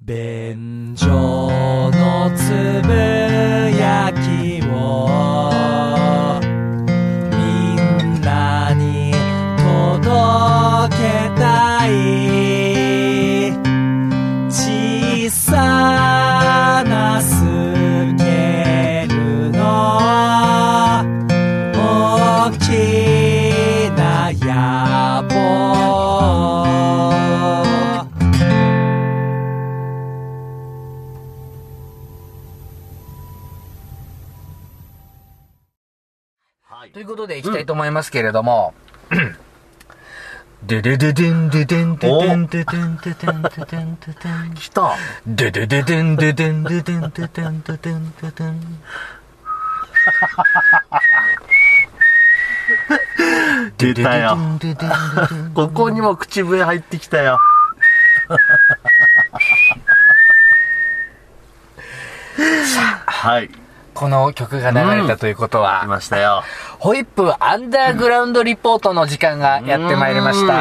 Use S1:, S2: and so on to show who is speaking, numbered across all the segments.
S1: 便所のつぶ
S2: ますけれども、ででででんででんででんででんででんででんででん
S3: 来た。
S2: ででででんででんででんででんででんででん
S3: 出たよ。
S2: でででんででん
S3: ここにも口笛入ってきたよ。はい。
S2: この曲が流れたということ
S3: 来
S2: は、
S3: ましたよ。
S2: ホイップアンダーグラウンドリポートの時間がやってまいりまし
S3: うん来ま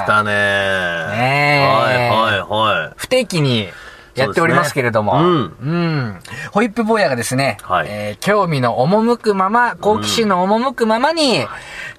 S2: た。
S3: したね。
S2: ねえ
S3: はいはいはい。
S2: 不定期にやっておりますけれども、
S3: そうです
S2: うん。ホイップ坊やがですね、
S3: はい
S2: えー興味の赴くまま、好奇心の赴くままに、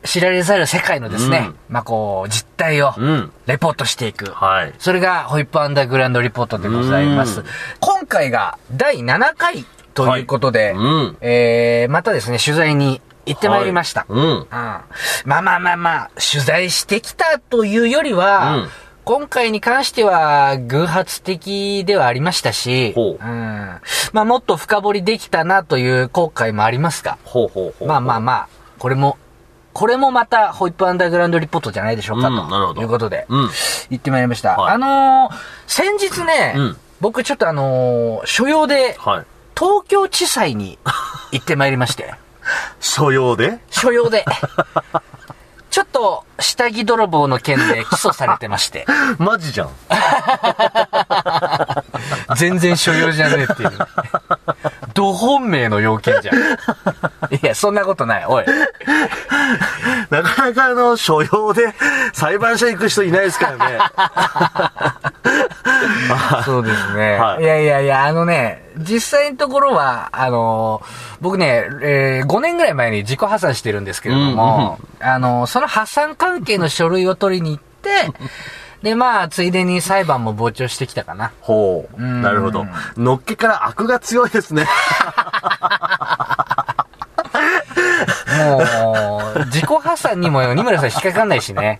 S2: 知られざる世界のですね、まあこう、実態を
S3: うん。
S2: レポートしていく。
S3: はい。
S2: それがホイップアンダーグラウンドリポートでございます
S3: うん。
S2: 今回が第7回ということで、
S3: はいうん
S2: えー、またですね、取材に行ってまいりました。
S3: うん。
S2: うん。まあまあまあまあ、取材してきたというよりは、
S3: うん
S2: 今回に関しては偶発的ではありましたし、
S3: ほう
S2: うん。まあもっと深掘りできたなという後悔もありますが、
S3: ほうほうほう。
S2: まあまあまあ、これも、これもまたホイップアンダーグラウンドリポートじゃないでしょうか、
S3: うんなるほ
S2: と
S3: ど
S2: いうことで、
S3: うん。
S2: 行ってまいりました。
S3: はい
S2: あのー先日ね、
S3: うん
S2: 僕ちょっとあのー所用で
S3: はい。
S2: 東京地裁に行ってまいりまして、
S3: 所用で？
S2: 所用で。ちょっと、下着泥棒の件で起訴されてまして。
S3: マジじゃん。
S2: 全然所用じゃねえっていう。ど本命の要件じゃん。いや、そんなことない。おい。
S3: なかなかあの、所用で裁判所行く人いないですからね。
S2: そうですね。
S3: はい
S2: い、やいやいや、あのね、実際のところは、あの僕ね、えー5年ぐらい前に自己破産してるんですけれども、あのその破産関係の書類を取りに行って、で、まあ、ついでに裁判も傍聴してきたかな。
S3: ほう。
S2: ん
S3: なるほど。のっけから悪が強いですね。
S2: もう、自己破産にも二村さん引っかかんないしね。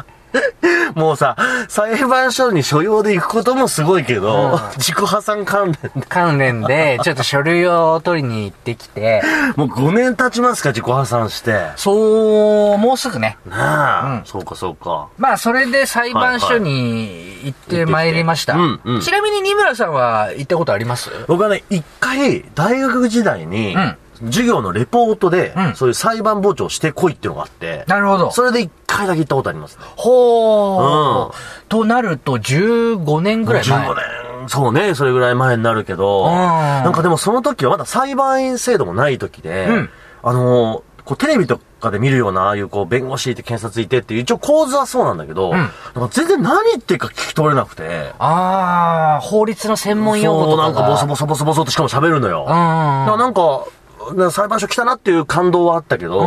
S3: もうさ、裁判所に所用で行くこともすごいけど、
S2: うん
S3: 自己破産関連で。
S2: 関連で、ちょっと書類を取りに行ってきて、
S3: もう5年経ちますか、自己破産して。
S2: そう、もうすぐね。
S3: なあ、
S2: うん
S3: そうかそうか。
S2: まあ、それで裁判所に行ってまいりました。
S3: はいはいうんうん
S2: ちなみに二村さんは行ったことあります？
S3: 僕はね、一回、大学時代に、
S2: うん
S3: 授業のレポートで、
S2: うん
S3: そういう裁判傍聴してこいっていうのがあって、
S2: なるほど。
S3: それで一回だけ行ったことありますね。
S2: ほー。となると、15年ぐらい前。
S3: 15年、そうね、それぐらい前になるけど、
S2: うん
S3: なんかでもその時はまだ裁判員制度もない時で、
S2: うん
S3: あの、こうテレビとかで見るような、ああいうこう弁護士いて検察いてっていう、一応構図はそうなんだけど、
S2: ん
S3: なんか全然何言ってるか聞き取れなくて、
S2: あー、法律の専門用語とかが。
S3: そうなんかボソボソボソボソってしかも喋るのよ。
S2: うん。
S3: だからなんか、な裁判所来たなっていう感動はあったけど、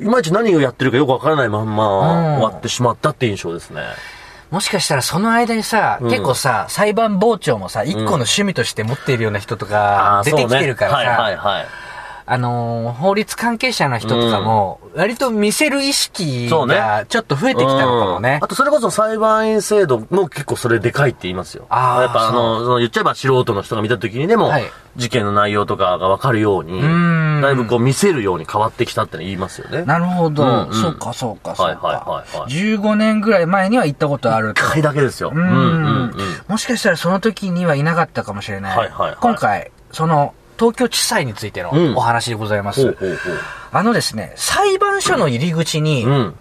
S3: いまいち何をやってるかよくわからないまんま
S2: うん。
S3: 終わってしまったって印象ですね。
S2: もしかしたらその間にさ、
S3: うん。
S2: 結構さ、裁判傍聴もさ、一個の趣味として持っているような人とか、出てきてるからさ、
S3: はいはいはい。
S2: あのー法律関係者の人とかも、割と見せる意識がちょっと増えてきたのかもね
S3: うんあ。とそれこそ裁判員制度も結構それでかいって言いますよ。
S2: あー
S3: やっぱあの、その言っちゃえば素人の人が見た時にでも、
S2: はい
S3: 事件の内容とかがわかるように、
S2: ん
S3: だいぶこう見せるように変わってきたっての言いますよね。
S2: なるほど。
S3: うんうん
S2: そうか、そうか、そうか。
S3: はいはいはいはい
S2: 15年ぐらい前には行ったことあると。
S3: 一回だけですよ。う
S2: うん
S3: うんうん。
S2: もしかしたらその時にはいなかったかもしれない。
S3: はいはいはい
S2: 今回、その、東京地裁についての
S3: うん
S2: お話でございます。
S3: ほうほうほ
S2: あのですね、裁判所の入り口に、
S3: う。うん。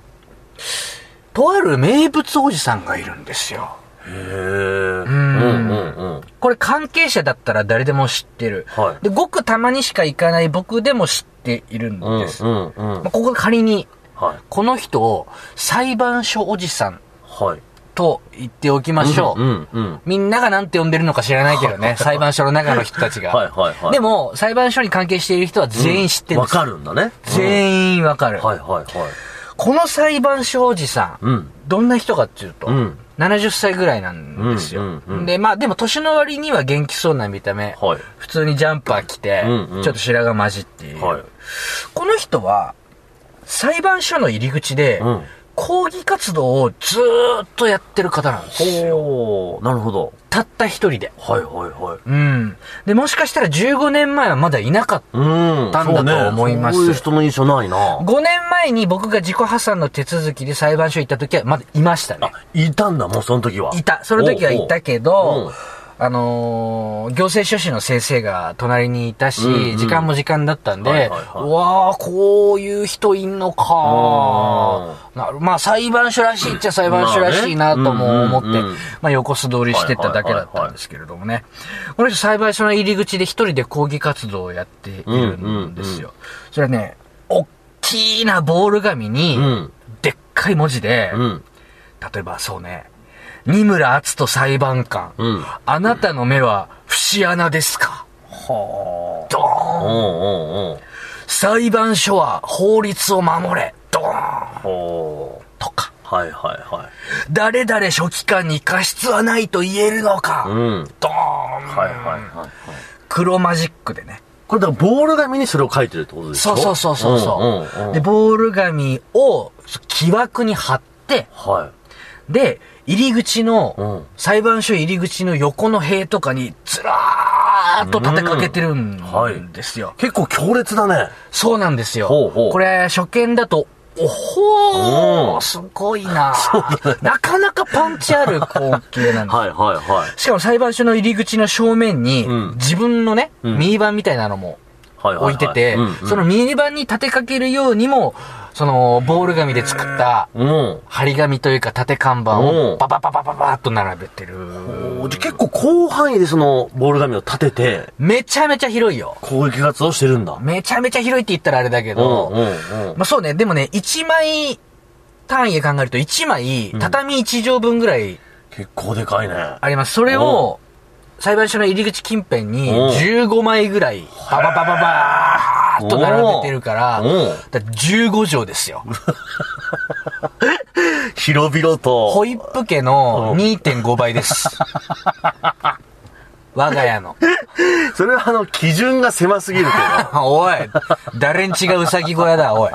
S2: とある名物おじさんがいるんですよ。
S3: へえ。うんうんうん。
S2: これ関係者だったら誰でも知ってる。
S3: はい
S2: で、ごくたまにしか行かない僕でも知っているん
S3: うん
S2: です。
S3: うんうん。
S2: まあここで仮に、
S3: はい。
S2: この人を裁判所おじさん
S3: はい。
S2: と言っておきましょう。
S3: うん、うん。
S2: みんながなんて呼んでるのか知らないけどね、裁判所の中の人たちが。
S3: はいはいはい
S2: でも、裁判所に関係している人は全員知ってるん
S3: わ
S2: ですよ。
S3: かるんだね。
S2: 全員わかる。
S3: はいはいはい。
S2: この裁判所おじさん、
S3: うん。
S2: どんな人かっていうと、
S3: うん
S2: 70歳ぐらいなんですよ。
S3: うんうんうん
S2: で、まあでも年の割には元気そうな見た目。
S3: はい
S2: 普通にジャンパー着て、
S3: うんうん
S2: ちょっと白髪混じっている、
S3: はい
S2: この人は、裁判所の入り口で、
S3: うん
S2: 抗議活動をずーっとやってる方なんですよ。
S3: なるほど。
S2: たった一人で。
S3: はいはいはい。
S2: うん。で、もしかしたら15年前はまだいなかった。
S3: うん。
S2: だと思います
S3: そうねそういう人の印象ないな。
S2: 5年前に僕が自己破産の手続きで裁判所行った時はまだいましたね
S3: あ。、いたんだ、もうその時は。
S2: いた。その時はいたけど
S3: う、
S2: あのー行政書士の先生が隣にいたし、
S3: うんうん
S2: 時間も時間だったんで、
S3: はいはいはいう
S2: わー、こういう人いんのかなるまあ裁判所らしいっちゃ裁判所らしいなとも思って、
S3: まあねうんうんうん
S2: まあ横素通りしてただけだったんですけれどもね。この人裁判所の入り口で一人で抗議活動をやっているんですよ。それはね、おっきなボール紙に、
S3: うん。
S2: でっかい文字で、
S3: うん。
S2: 例えばそうね、二村篤人裁判官、
S3: うん。
S2: あなたの目は節穴ですか？
S3: は
S2: ドーン。裁判所は法律を守れ。ドーン。
S3: ほ
S2: とか、
S3: う。はいはいはい。
S2: 誰々書記官に過失はないと言えるのか、
S3: うん。
S2: ドーン。
S3: はいはいはいはい。
S2: 黒マジックでね。
S3: これだからボール紙にそれを書いてるってことでしょ
S2: そうそうそうそうそう、
S3: んうんうん
S2: で、ボール紙を木枠に貼って、
S3: は
S2: で、入り口の、
S3: うん
S2: 裁判所入り口の横の塀とかにずらーっと立てかけてるんですよ。
S3: い。結構強烈だね。
S2: そうなんですよ。
S3: ほうほう
S2: これ、初見だと、おほー、
S3: うん
S2: すごいな、なかなかパンチある光景なんです。
S3: はいはいはい。
S2: しかも裁判所の入り口の正面に、
S3: うん
S2: 自分のね、
S3: ん
S2: ミニバンみたいなのも。置いてて、そのミニバンに立てかけるようにも、その、ボール紙で作った、
S3: うん。
S2: 張り紙というか縦看板
S3: うん
S2: をパパパパパパッと並べてる。
S3: おじゃあ結構広範囲でそのボール紙を立てて
S2: めちゃめちゃ広いよ。
S3: 攻撃活動してるんだ。
S2: めちゃめちゃ広いって言ったらあれだけ
S3: うん
S2: ど。まあそうね、でもね、1枚単位で考えると1枚、畳1畳分ぐらい
S3: 結構でかいね。
S2: あります。それを、裁判所の入り口近辺に
S3: うん
S2: 15枚ぐらい、バババババーっと並べてるから、から15畳ですよ。
S3: 広々と。
S2: ホイップ家の2.5倍です。我が家の。
S3: それはあの、基準が狭すぎるけ
S2: おい、誰んちがうさぎ小屋だ、おい。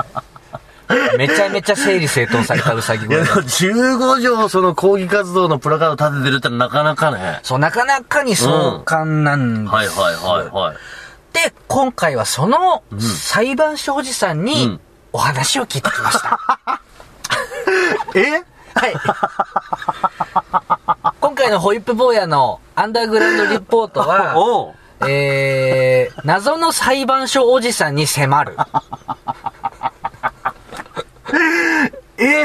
S2: めちゃめちゃ整理整頓されたうさぎ小屋
S3: でも
S2: だ。
S3: 15条その抗議活動のプラカード立ててるってなかなかね。
S2: そう、なかなかに壮観なんです。
S3: はいはいはいはい。
S2: で、今回はその裁判所おじさん
S3: う
S2: に
S3: ん
S2: お話を聞いてきました。
S3: え？
S2: はい。今回のホイップ坊やのアンダーグラウンドリポートは、えー、謎の裁判所おじさんに迫る。
S3: え？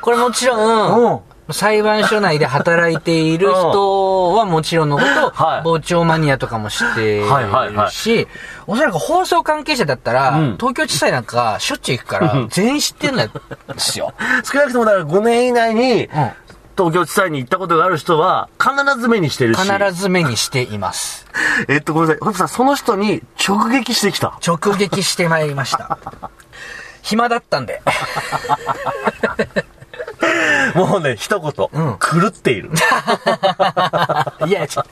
S2: これもちろ
S3: うん
S2: ん、裁判所内で働いている人はもちろんのこと、
S3: はい
S2: 傍聴マニアとかも知っているし、
S3: はいはいはい
S2: おそらく放送関係者だったら、
S3: うん
S2: 東京地裁なんかしょっちゅう行くから、全員知ってるんですよ。
S3: 少なくともだから5年以内に、
S2: ん
S3: 東京地裁に行ったことがある人は、必ず目にしてるし。
S2: 必ず目にしています。
S3: えっと、ごめんなさい。ホプさん、その人に直撃してきた。
S2: 直撃してまいりました。暇だったんで。
S3: もうね、一言。
S2: ん
S3: 狂っている。
S2: いや、ちょ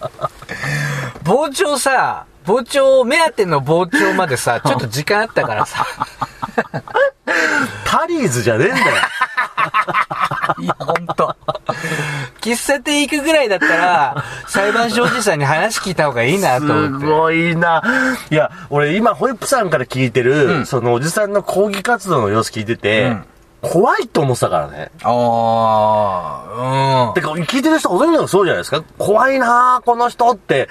S2: 傍聴さ、傍聴、目当ての傍聴までさ、ちょっと時間あったからさ。
S3: タリーズじゃねえんだよ。
S2: いや、ほんと。喫茶店行くぐらいだったら、裁判所おじさんに話聞いた方がいいなと
S3: す
S2: 思って。
S3: ごいな。いや、俺今、ホイップさんから聞いてる、
S2: うん
S3: そのおじさんの抗議活動の様子聞いてて、
S2: うん
S3: 怖いと思ってたからね。
S2: ああ、
S3: てか、聞いてる人ほとんどがそうじゃないですか。怖いなこの人って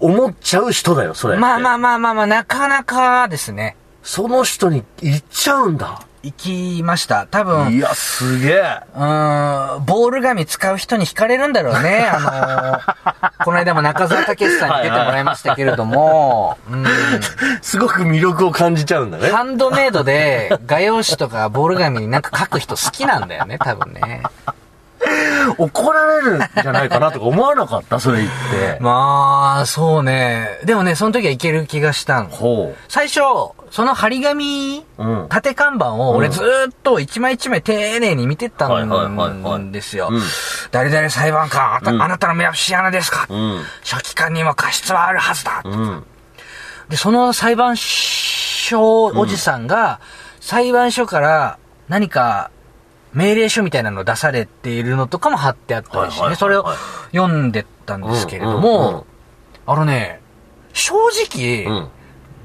S3: 思っちゃう人だよ、それ。
S2: うん。まあまあまあまあまあ、なかなかですね。
S3: その人に行っちゃうんだ。
S2: 行きました。多分、
S3: いや、すげえ。
S2: うーん、ボール紙使う人に惹かれるんだろうね。あのーこの間も中澤武さんに出てもらいましたけれども、うん、
S3: すごく魅力を感じちゃうんだね。
S2: ハンドメイドで画用紙とかボール紙になんか書く人好きなんだよね、多分ね。
S3: 怒られるんじゃないかなとか思わなかった？それ言って。
S2: まあ、そうね。でもね、その時はいける気がしたの。
S3: ほ
S2: 最初、その張り紙。縦看板を俺ずーっと一枚一枚丁寧に見てったんですよ
S3: うん。
S2: 誰々裁判官、あなたの目は節穴ですか？
S3: うん。
S2: 書記官にも過失はあるはずだ。
S3: うん。
S2: で、その裁判所おじさんが、裁判所から何か命令書みたいなのを出されているのとかも貼ってあったりしてね、それを読んでったんですけれども、あのね、正直、
S3: うん。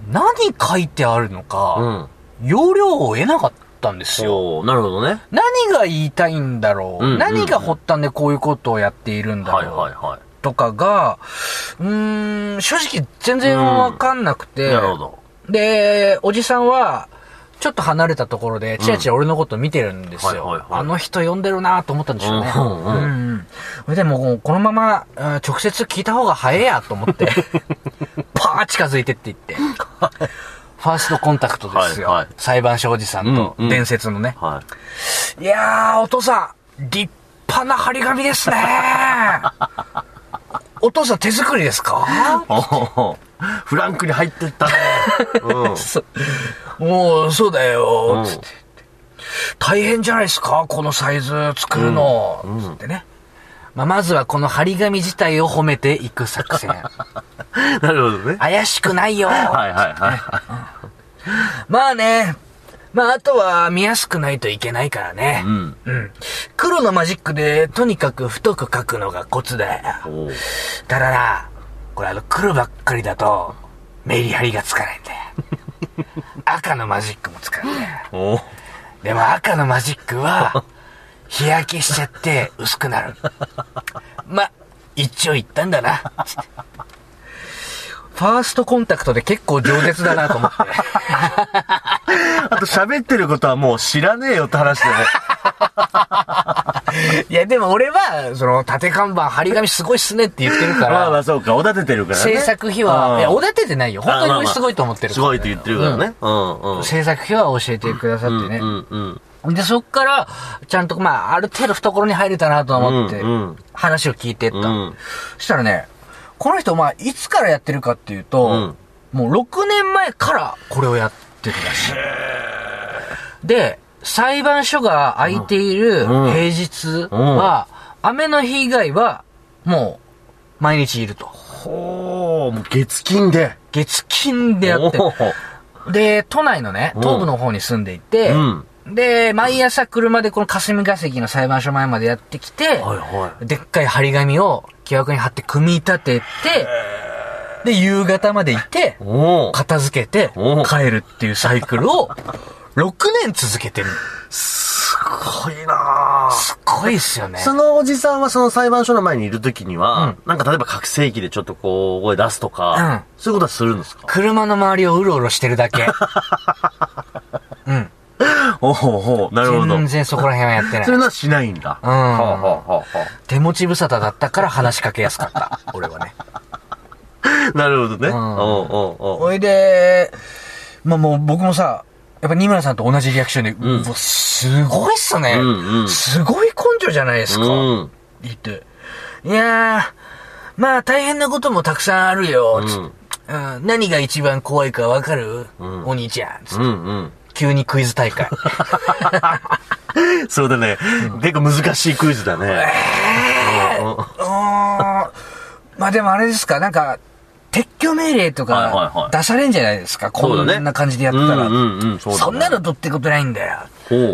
S2: 何書いてあるの
S3: う
S2: か、
S3: ん。
S2: 要領を得なかったんですよ。
S3: なるほどね。
S2: 何が言いたいんだろう、
S3: うんうん
S2: 何が発端でこういうことをやっているんだろう、
S3: はいはいは
S2: とかが、うーん、正直全然わかんなく
S3: い。
S2: て、
S3: なるほど。
S2: で、おじさんは、ちょっと離れたところで、チラチラ俺のこと見てるんですよ。
S3: はいはいはい
S2: あの人呼んでるなと思ったんでしょうね。
S3: うんうんうん
S2: でもう、このまま、うん直接聞いた方が早いやと思って、パー近づいてって言って。ファーストコンタクトですよ。
S3: はいはい
S2: 裁判所おじさんと、
S3: うんうん
S2: 伝説のね。
S3: はい
S2: やー、お父さん、立派な張り紙ですね お父さん手作りですか？
S3: フランクに入ってったね。うん。
S2: もう、そうだよ、
S3: うん
S2: つって。大変じゃないですか？このサイズ作るの、
S3: うんうん
S2: つってね。まあ、まずはこの張り紙自体を褒めていく作戦。
S3: なるほどね。
S2: 怪しくないよ。
S3: はいはいはい。
S2: まあね。まあ、あとは見やすくないといけないからね
S3: う。ん。
S2: うん。黒のマジックでとにかく太く書くのがコツだよ。だな、これあの黒ばっかりだと、メリハリがつかないんだよ。赤のマジックも使うんだよ。でも赤のマジックは、日焼けしちゃって薄くなる。ま、一長一短だな。つってファーストコンタクトで結構饒舌だなと思って。
S3: あと喋ってることはもう知らねえよって話でね。
S2: いや、でも俺は、その、縦看板、張り紙すごいっすねって言ってるか
S3: まあまあ
S2: ら、
S3: そうか、おだててるからね。
S2: 制作費
S3: う
S2: は、
S3: ん
S2: いや、おだててないよ。本当に俺すごいと思ってるから、
S3: すごいって言ってるからね。うんうん。
S2: 制作費は教えてくださってね。
S3: うんうん
S2: で、そっから、ちゃんと、まあ、ある程度懐に入れたなと思って
S3: うんうん、
S2: 話を聞いてった。
S3: うん。
S2: そしたらね、この人、まあ、いつからやってるかっていうと、
S3: うん。
S2: もう6年前からこれをやってるらしい。で、裁判所が空いている
S3: うん。
S2: 平日は、雨の日以外は、もう、毎日いると。
S3: ほー、もう月金で。
S2: 月金でやって。るで、都内のね、
S3: うん。
S2: 東部の方に住んでいて、
S3: うん
S2: で、毎朝車でこの霞が関の裁判所前までやってきて、
S3: はいは
S2: でっかい張り紙を木枠に貼って組み立てて、で、夕方までいて。片付けて
S3: お、
S2: 帰るっていうサイクルを、6年続けてる。
S3: すごいなぁ
S2: すっごいっすよね。
S3: そのおじさんはその裁判所の前にいるときには、なんか例えば覚醒器でちょっとこう、声出すとか、そういうことはするんですか？
S2: 車の周りをうろうろしてるだけ。うん。
S3: おほうほう、なるほど。
S2: 全然そこら辺はやってない
S3: そういう。のはしないんだ。
S2: うん
S3: はあはあはあは
S2: 手持ち無沙汰だったから話しかけやすかった。俺はね。
S3: あなるほどね。うおうお
S2: いで、まあもう僕もさ、やっぱ二村さんと同じリアクションで、
S3: ん
S2: うわすごいっすね。
S3: うんうん
S2: すごい根性じゃないですか。
S3: うん。
S2: 言って。いやー、まあ大変なこともたくさんあるよ。つってうん何が一番怖いかわかる、
S3: ん
S2: お兄ちゃん。つって
S3: うんうん。
S2: 急にクイズ大会。
S3: そうだね。結構難しいクイズだね。うんうん
S2: まあでもあれですか、なんか、撤去命令と
S3: はいはいはい
S2: か出されんじゃないですか、こ
S3: そうだね
S2: んな感じでやってたら。
S3: うんうんうんそね
S2: そんなのどってことないんだよ。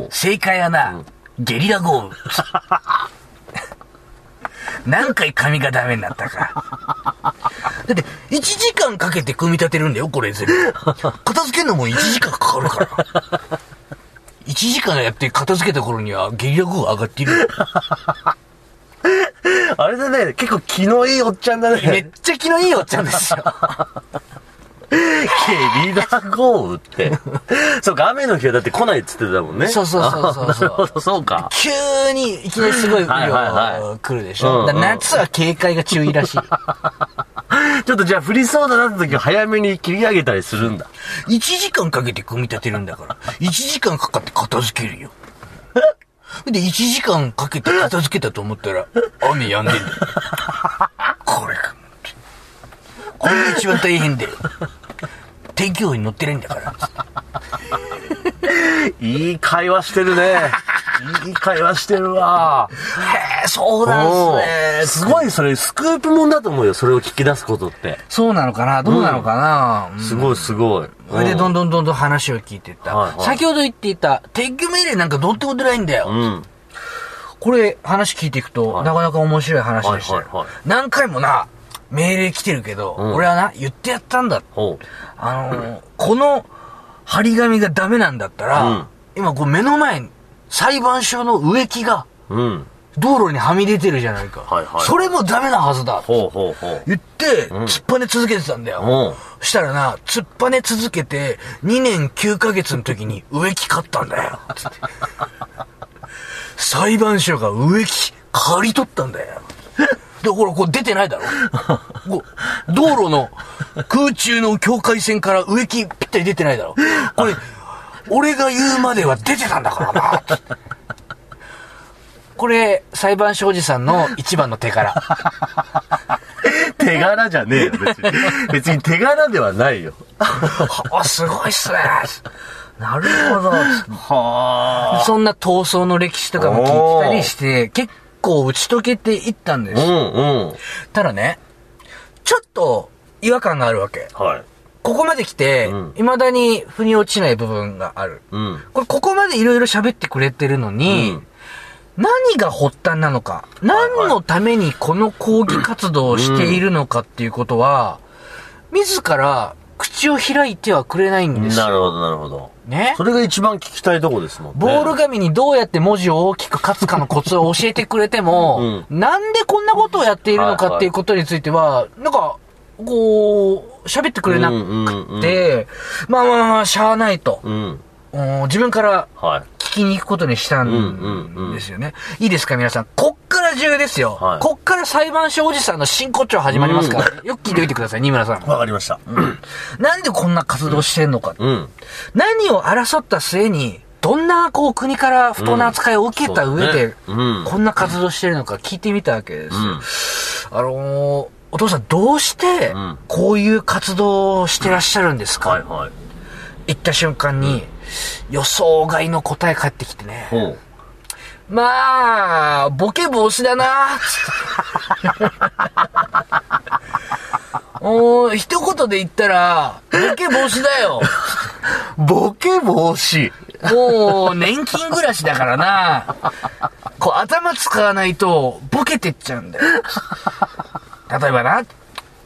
S2: 正解はな、ゲリラ豪雨。何回紙がダメになったか。だって、1時間かけて組み立てるんだよ、これ全部。片付けるのも1時間かかるから。1時間やって片付けた頃にはゲリラ豪雨上がっているよ。
S3: あれだね、結構気のいいおっちゃんだ
S2: めっ
S3: ね。
S2: ちゃ気のいいおっちゃんですよ。
S3: ゲリラ豪雨って。そうか、雨の日はだって来ないっつってたもんね。
S2: そうそうそうそう
S3: あなるほど、そうか。
S2: 急にいきなりすごい雨
S3: はいはい
S2: 量
S3: は
S2: 来るでしょ。
S3: うん
S2: だから夏は警戒が注意らしい。
S3: ちょっとじゃあ降りそうだなって時は早めに切り上げたりするんだ。
S2: 1時間かけて組み立てるんだから、1時間かかって片付けるよ。で、1時間かけて片付けたと思ったら、雨止んでんだよ。これか。これが一番大変だよ。天気予報に載ってないんだから。
S3: いい会話してるね。いい会話してるわ。
S2: へえ、そうなん
S3: お
S2: す
S3: ー
S2: ね。
S3: すごいそれ、スクープもんだと思うよ。それを聞き出すことって。
S2: そうなのかな？どうなのかな、うん
S3: すごいすごい。
S2: それでどん
S3: ど
S2: どんどんどん話を聞いていった。
S3: はいはい
S2: 先ほど言っていた、撤去命令なんかどうってことないんだよ。
S3: うん。
S2: これ、話聞いていくと、
S3: はい
S2: なかなか面白い話でした
S3: はいはい
S2: 何回もな、命令来てるけど、
S3: うん
S2: 俺はな、言ってやったんだ。
S3: ほ
S2: あのーこの張り紙がダメなんだったら、
S3: うん
S2: 今こう目の前に裁判所の植木が。道路にはみ出てるじゃないか。
S3: はいはい
S2: それもダメなはずだ。
S3: ほうほうほう。
S2: 言って、
S3: うん
S2: 突っぱね続けてたんだよ。
S3: ほ
S2: そしたらな、突っぱね続けて、2年9ヶ月の時に植木買ったんだよ。つって裁判所が植木借り取ったんだよ。で、ほら、これ出てないだろ こう道路の空中の境界線から植木ぴったり出てないだろこれ、俺が言うまでは出てたんだからな。これ、裁判所おじさんの一番の手柄。
S3: 手柄じゃねえよ、別に。別に手柄ではないよ。
S2: あ、すごいっすね。なるほど。
S3: は
S2: そんな闘争の歴史とかも聞いてたりして、結構打ち解けていったんです。
S3: うんうん。
S2: ただね、ちょっと違和感があるわけ。
S3: はい。
S2: ここまで来て
S3: うん、
S2: 未だに腑に落ちない部分がある。
S3: うん。
S2: これ、ここまでいろいろ喋ってくれてるのに、
S3: うん
S2: 何が発端なのか、何のためにこの抗議活動をしているのかっていうことは、自ら口を開いてはくれないんですよ。
S3: なるほど、なるほど。
S2: ね？
S3: それが一番聞きたいとこですもんね。
S2: ボール紙にどうやって文字を大きく書くかのコツを教えてくれても、なんでこんなことをやっているのかっていうことについては、なんか、こう、喋ってくれなくて、まあまあまあ、しゃあないと。
S3: うん。
S2: うん自分から
S3: はい。
S2: 聞きに行くことにした
S3: うんうんうん
S2: んですよね。いいですか、皆さん。こっから重要ですよ。
S3: はい
S2: こっから裁判所おじさんの真骨頂始まりますから、よく聞いておいてください、新村さん。
S3: わかりました。
S2: なんでこんな活動してんのか。
S3: うん。
S2: 何を争った末に、どんな、こう、国から不当な扱いを受けた上で、こんな活動してるのか聞いてみたわけですよ。あのーお父さん、どうして
S3: うん、
S2: こういう活動をしてらっしゃるんですか、
S3: はいはい。
S2: 言った瞬間に、予想外の答え返ってきてね。まあ、ボケ防止だな おー一言で言ったら、ボケ防止だよ。
S3: ボケ防止。
S2: もう、年金暮らしだからな。こう、頭使わないと、ボケてっちゃうんだよ。例えばな、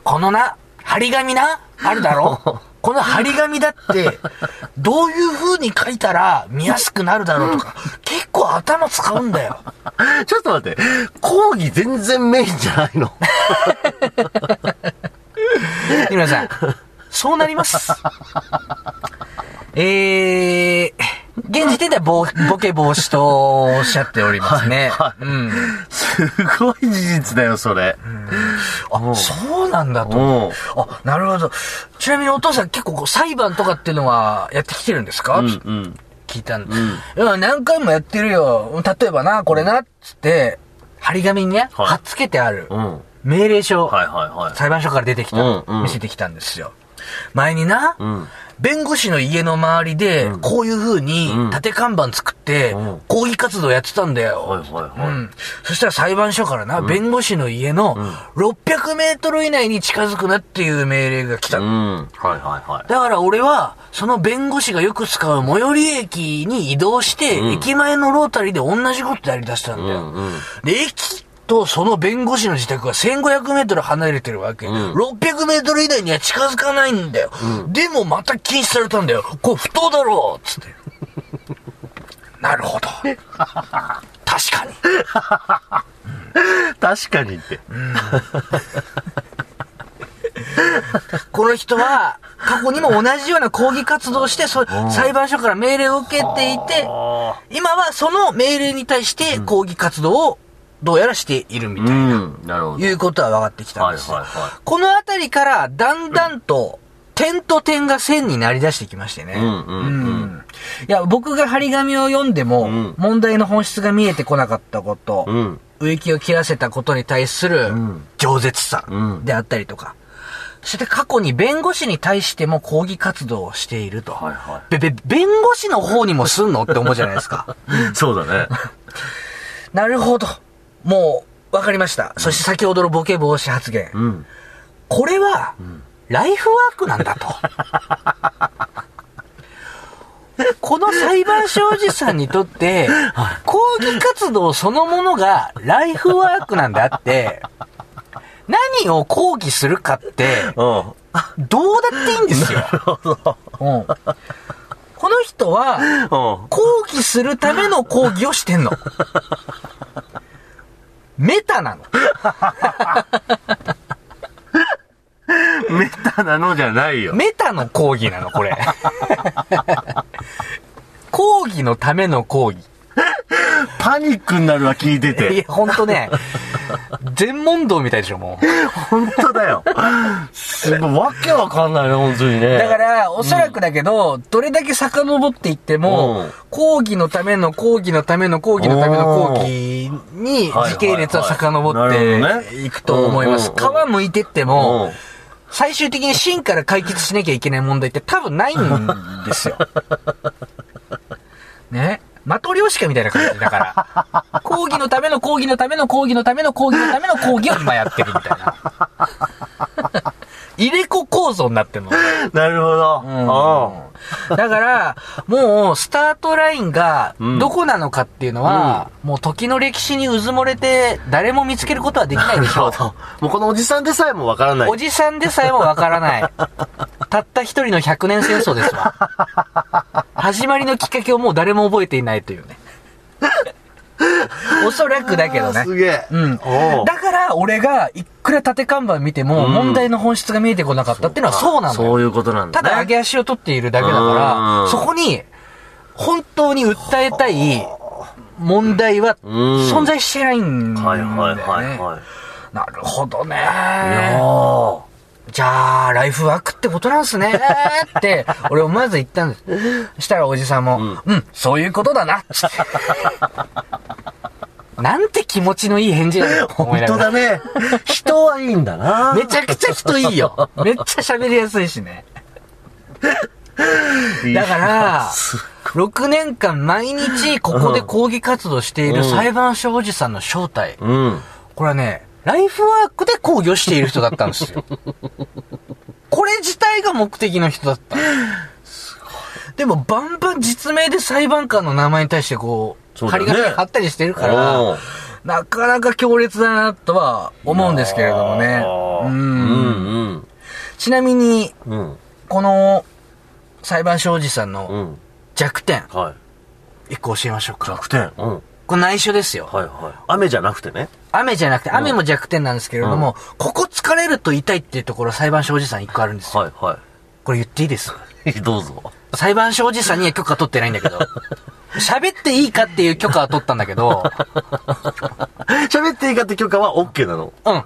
S2: このな、張り紙な、あるだろ？この張り紙だって、どういう風に書いたら見やすくなるだろうとか、結構頭使うんだよ。
S3: ちょっと待って。講義全然メインじゃないの。
S2: 皆さん、そうなります。えー、現時点ではボボケ防止とおっしゃっておりますね。
S3: はい
S2: うん。
S3: すごい事実だよ、それ。
S2: あ、そうなんだと。
S3: うん。
S2: あ、なるほど。ちなみにお父さん結構こう裁判とかっていうのはやってきてるんですか、
S3: うんうん。
S2: 聞いたんで。いや、何回もやってるよ。例えばな、これな、つって、張り紙にね、
S3: はい
S2: 貼っつけてある
S3: うん。
S2: 命令書、
S3: はいはいはい。
S2: 裁判所から出てきた、
S3: うんうん
S2: 見せてきたんですよ。前にな、
S3: うん。
S2: 弁護士の家の周りで、こういう風に
S3: うん
S2: 縦看板作って
S3: うん、
S2: 抗議活動やってたんだよ。
S3: はいはいはい
S2: うん。そしたら裁判所からな、弁護士の家の600メートル以内に近づくなっていう命令が来た。
S3: うん。はいはいはい。
S2: だから俺は、その弁護士がよく使う最寄り駅に移動して、
S3: うん
S2: 駅前のロータリーで同じことやり出したんだよ。
S3: うんうん
S2: で、駅とその弁護士の自宅は1500メートル離れてるわけ。
S3: ん
S2: 600メートル以内には近づかないんだよ。でもまた禁止されたんだよ。これ不当だろうつって。なるほど。確かに。
S3: 確かにって。
S2: この人は、過去にも同じような抗議活動をして、そ裁判所から命令を受けていて、
S3: あ
S2: 今はその命令に対して抗議活動をどうやらしているみ
S3: あ。
S2: たいな、
S3: ん。なるほど。
S2: いうことは分かってきたんですよ。
S3: はいはいはい
S2: このあたりからだんだんと、点と点が線になり出してきましてね。
S3: うんうんうん
S2: いや、僕が張り紙を読んでも、
S3: うん
S2: 問題の本質が見えてこなかったこと、
S3: うん。
S2: 植木を切らせたことに対する
S3: ん
S2: 饒舌さ
S3: うん
S2: であったりとか、そして過去に弁護士に対しても抗議活動をしていると。
S3: はいは
S2: べ、べ、弁護士の方にもすんの？って思うじゃないですか。
S3: い。そうだね。
S2: なるほど。もう、わかりました。そして先ほどのボケ防止発言。
S3: うん。
S2: これは、ライフワークなんだと。この裁判所おじさんにとって、抗議活動そのものがライフワークなんだって、何を抗議するかって、
S3: うん。
S2: どうだっていいんですよ。うんこの人は、
S3: うん。
S2: 抗議するための抗議をしてんの。メタなの。
S3: メタなのじゃないよ。
S2: メタの抗議なの、これ。抗議のための抗議。
S3: パニックになるわ、聞いて
S2: い
S3: て。
S2: や、ほんとね、全問答みたいでしょ、もう。
S3: 本当だよ。すごい、わけわかんないね、本当にね。
S2: だから、おそらくだけど、どれだけ遡っていっても、
S3: うん
S2: 抗議のための抗議のための抗議のための抗議に
S3: はい
S2: 時系列は遡
S3: な
S2: っていくと思います。
S3: うんうんうん
S2: 皮むいてって
S3: う
S2: も
S3: ん、
S2: 最終的に真から解決しなきゃいけない問題って多分ないんですよ。ね。マトリョーシカみたいな感じだから。抗議のための抗議のための抗議のための抗議のための抗議を今やってるみたいな。入れ子構造になってんの。
S3: なるほど。
S2: うんだから、もう、スタートラインが、
S3: うん
S2: どこなのかっていうのは、もう時の歴史にうずもれて、誰も見つけることはできないでしょう。
S3: もうこのおじさんでさえもわからない。
S2: おじさんでさえもわからない。たった一人の100年戦争ですわ。始まりのきっかけをもう誰も覚えていないというね。おそらくだけどね。
S3: すげえ。
S2: うん。だから、俺が、いくら縦看板見ても、
S3: うん
S2: 問題の本質が見えてこなかったっていうのはそうなんだよ。
S3: そういうことなんだね。
S2: ただ上げ足を取っているだけだか
S3: うん
S2: ら、そこに、本当に訴えたい問題は
S3: うん
S2: 存在してないんだよね。
S3: はいはいはいはい。
S2: なるほどね。
S3: あ
S2: じゃあ、ライフワークってことなんすねって、俺思わず言ったんです。したらおじさんも、うん、そういうことだな。つって なんて気持ちのいい返事だよ。
S3: あ。本当だね。人はいいんだな。
S2: めちゃくちゃ人いいよ。めっちゃ喋りやすいしね。だから、6年間毎日ここで抗議活動している裁判所おじさんの正体。
S3: うん。
S2: これはね、ライフワークで抗議をしている人だったんですよ。これ自体が目的の人だった。でもバンバン実名で裁判官の名前に対してこう、張り紙貼ったりしてるか
S3: お
S2: ら
S3: う、
S2: なかなか強烈だなとは思うんですけれどもね。
S3: あー
S2: うん
S3: うん
S2: ちなみに、
S3: うん。うん。
S2: この裁判所おじさん
S3: う
S2: の
S3: ん。
S2: 弱点、
S3: はい。
S2: 一個教えましょうか。
S3: 弱点。うん。
S2: これ内緒ですよ。
S3: はいはい。雨じゃなくてね。
S2: 雨じゃなくて、雨も弱点なんですけれども、ここ疲れると痛いっていうところ裁判所おじさん一個あるんですよ。
S3: はいは
S2: これ言っていいです？
S3: い。どうぞ。
S2: 裁判所おじさんには許可取ってないんだけど、喋っていいかっていう許可は取ったんだけど、
S3: 喋っていいかって許可は OK なの？
S2: うん。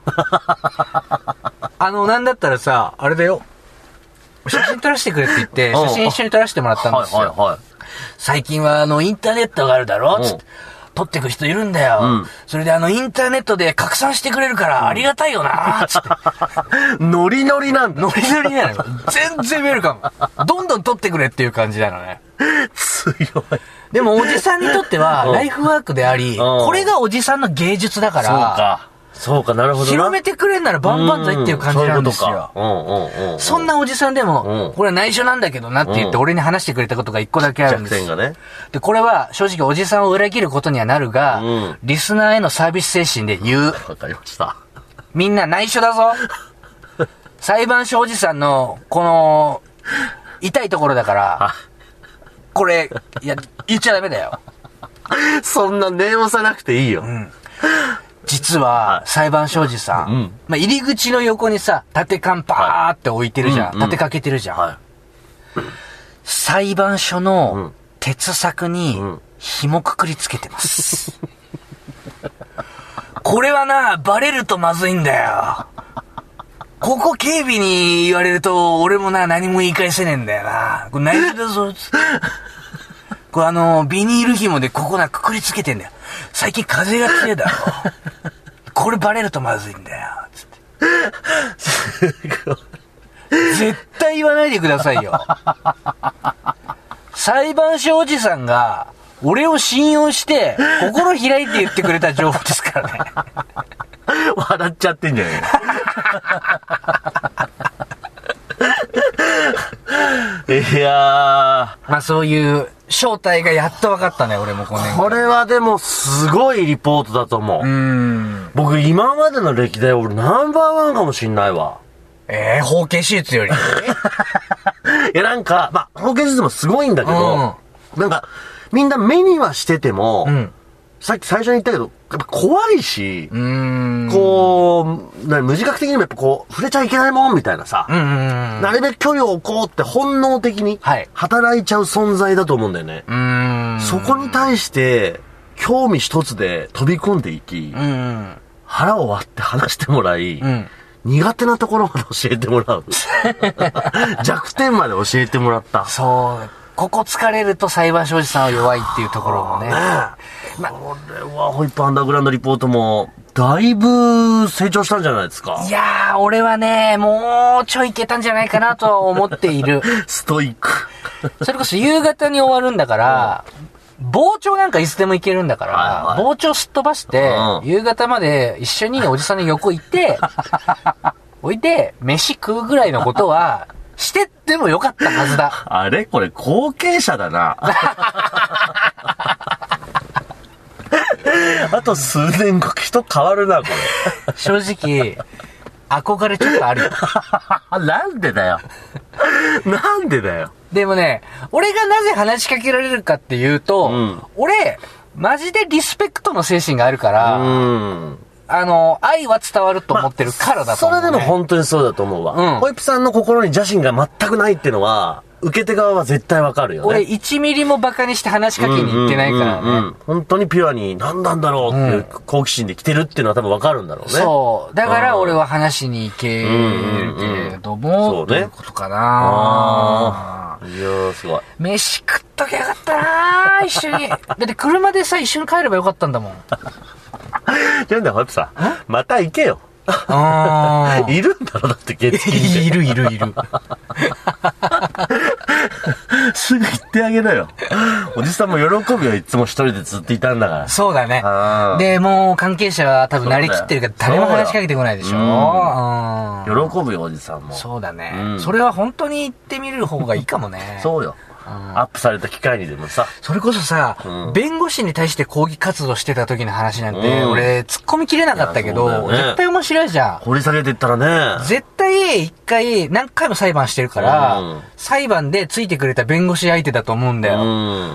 S2: あの、なんだったらさ、あれだよ。写真撮らせてくれって言って、
S3: うん
S2: 写真一緒に撮らせてもらったんですよ。
S3: はいはいはい。
S2: 最近はあの、インターネットがあるだろ？
S3: うん
S2: つって。撮ってく人いるんだよ。
S3: うん
S2: それであの、インターネットで拡散してくれるからありがたいよなつって。
S3: ノリノリなんだ。
S2: ノリノリなの。全然ウェルカム。どんどん撮ってくれっていう感じなのね。
S3: 強い。
S2: でもおじさんにとっては
S3: うん
S2: ライフワークであり、
S3: うん
S2: これがおじさんの芸術だか
S3: そう
S2: ら、
S3: か。そうか、なるほどな。
S2: 広めてくれんならバンバン剤っていう感じなんですよ。そんなおじさんで
S3: う
S2: も
S3: ん、
S2: これは内緒なんだけどなって言って
S3: うん
S2: 俺に話してくれたことが一個だけあるんです
S3: 弱点。がね。
S2: で、これは正直おじさんを裏切ることにはなるが、
S3: うん
S2: リスナーへのサービス精神で言う。
S3: わかりました。
S2: みんな内緒だぞ。裁判所おじさんの、この、痛いところだから
S3: あ、
S2: これ、いや、言っちゃダメだよ。
S3: そんな念押さなくていいよ。
S2: 実は、裁判所おじさん、
S3: うん
S2: まあ、入り口の横にさ、縦看パーって置いてるじゃん。
S3: うんうん
S2: 立てかけてるじゃん。
S3: は
S2: 裁判所
S3: う
S2: の
S3: ん
S2: 鉄柵に
S3: うん
S2: 紐くくりつけてます。これはな、バレるとまずいんだよ。ここ警備に言われると、俺もな、何も言い返せねえんだよな。これ内緒だぞ、つって。これあの、ビニール紐でここな、くくりつけてんだよ。最近風が強いだろ。これバレるとまずいんだよ、つって。すごい絶対言わないでくださいよ。裁判所おじさんが、俺を信用して、心開いて言ってくれた情報ですからね。
S3: 笑っちゃってんじゃないいや
S2: まあそういう正体がやっと分かったね、俺も5年
S3: ー、これはでもすごいリポートだと思う。
S2: うーん。
S3: 僕今までの歴代俺ナンバーワンかもしんないわ。
S2: えー、包茎手術より。
S3: いやなんか、まあ、包茎手術もすごいんだけど、なんか、みんな目にはしてても、
S2: うん。
S3: さっき最初に言ったけど、やっぱ怖いし、
S2: うーん。
S3: こう、な無自覚的にもやっぱこう、触れちゃいけないもんみたいなさ、
S2: うんうんうん。
S3: なるべく距離を置こうって本能的に
S2: はい
S3: 働いちゃう存在だと思うんだよね。そこに対して、興味一つで飛び込んでいき、
S2: うんうん。
S3: 腹を割って話してもらい、
S2: うん。
S3: 苦手なところまで教えてもらう。弱点まで教えてもらった。
S2: そう。ここ疲れると裁判所おじさんは弱いっていうところもね。
S3: ねえ。これはホイップアンダーグラウンドリポートも、だいぶ成長したんじゃないですか？
S2: い。やー、俺はね、もうちょいいけたんじゃないかなとは思っている。
S3: ストイック。
S2: それこそ夕方に終わるんだから、傍聴なんかいつでも行けるんだから、
S3: はいはい
S2: 傍聴すっ飛ばして、
S3: うん
S2: 夕方まで一緒におじさんの横行って、置いて、飯食うぐらいのことは、してってもよかったはずだ。
S3: あれ？これ後継者だな。あと数年後人変わるな、こ
S2: 正直、憧れちょっとあるよ。
S3: れ。なんでだよ。なんでだよ。
S2: でもね、俺がなぜ話しかけられるかっていうと、
S3: うん
S2: 俺、マジでリスペクトの精神があるか
S3: う
S2: ら、
S3: ん。
S2: あの、愛は伝わると思ってるからだと思う、ね
S3: それでも本当にそうだと思うわ。
S2: うん
S3: ホイップさんの心に邪心が全くないっていうのは、受け手側は絶対わかるよね。
S2: 俺1ミリもバカにして話しかけに行ってないからね。
S3: うんうんうんうん本当にピュアに何なんだろうっていう好奇心で来てるっていうのは多分わかるんだろうね。
S2: そう。だから
S3: うん
S2: 俺は話しに行けるけれども、
S3: そうね
S2: ということか
S3: あ
S2: な
S3: あ。いやー、すごい。
S2: 飯食っときゃよかったな一緒に。だって車でさ、一緒に帰ればよかったんだもん。
S3: なんだよ、ホイップさん。また行けよ。
S2: あ
S3: いるんだろ、だって月金で。
S2: いるいるいる。
S3: すぐ行ってあげなよ。おじさんも喜ぶよ、いつも一人でずっといたんだから。
S2: そうだねで、もう関係者は多分慣れきってるから誰も話しかけてこないでしょ。
S3: 喜ぶよ、おじさんも。
S2: そうだね、
S3: うん
S2: それは本当に言ってみる方がいいかもね。
S3: そうよ。アップされた機会にでもさ。
S2: それこそさ、
S3: うん
S2: 弁護士に対して抗議活動してた時の話なんて、
S3: うん
S2: 俺、突っ込みきれなかったけど、
S3: よね
S2: 絶対面白いじゃん。
S3: 掘り下げていったらね。
S2: 絶対、一回、何回も裁判してるから、
S3: うん
S2: 裁判でついてくれた弁護士相手だと思うんだ
S3: う
S2: よ。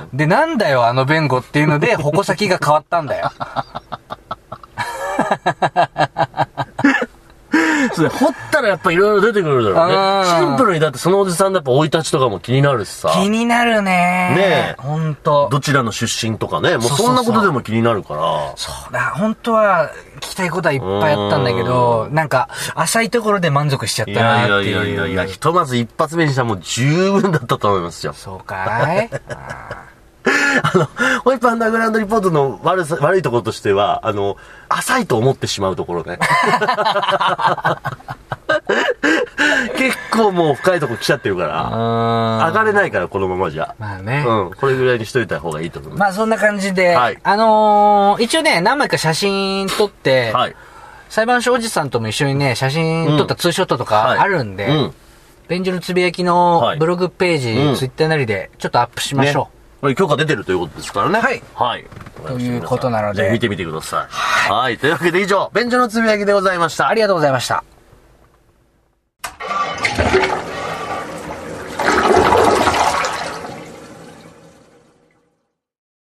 S3: ん。
S2: で、なんだよ、あの弁護っていうので、矛先が変わったんだよ。
S3: それ掘ったらやっぱいろいろ出てくるだろう
S2: うん
S3: ね。シンプルにだってそのおじさんのやっぱ生い立ちとかも気になるしさ。
S2: 気になるね
S3: ねえ
S2: ほんと。
S3: どちらの出身とかね。もう
S2: そん
S3: そなことでも気になるから。
S2: そうだ、本当は聞きたいことはいっぱいあったんだけど、なんか、浅いところで満足しちゃった
S3: いや
S2: ないっていう。
S3: やいやいやいや、ひとまず一発目にしたらもう十分だったと思いますよ。
S2: そうかい
S3: あの、ホイップアンダーグラウンドリポートの悪さ、悪いところとしては、あの、浅いと思ってしまうところね。結構もう深いとこ来ちゃってるから、
S2: あ
S3: 上がれないから、このままじゃ。
S2: まあね。
S3: うん、これぐらいにしといた方がいいと思いま
S2: あそんな感じで、
S3: はい
S2: あのー一応ね、何枚か写真撮って、
S3: はい。
S2: 裁判所おじさんとも一緒にね、写真撮ったツーショットと
S3: はい
S2: かあるんで、
S3: うん。
S2: 便所のつぶやき
S3: はい
S2: のブログページ、
S3: うん
S2: ツイッターなりでちょっとアップしましょ
S3: ねこれ許可出てるということですからね。
S2: はい。
S3: はい。
S2: ということなので。
S3: 見てみてください。はい。はいというわけで以上、便所のつぶやきでございました。
S2: ありがとうございました。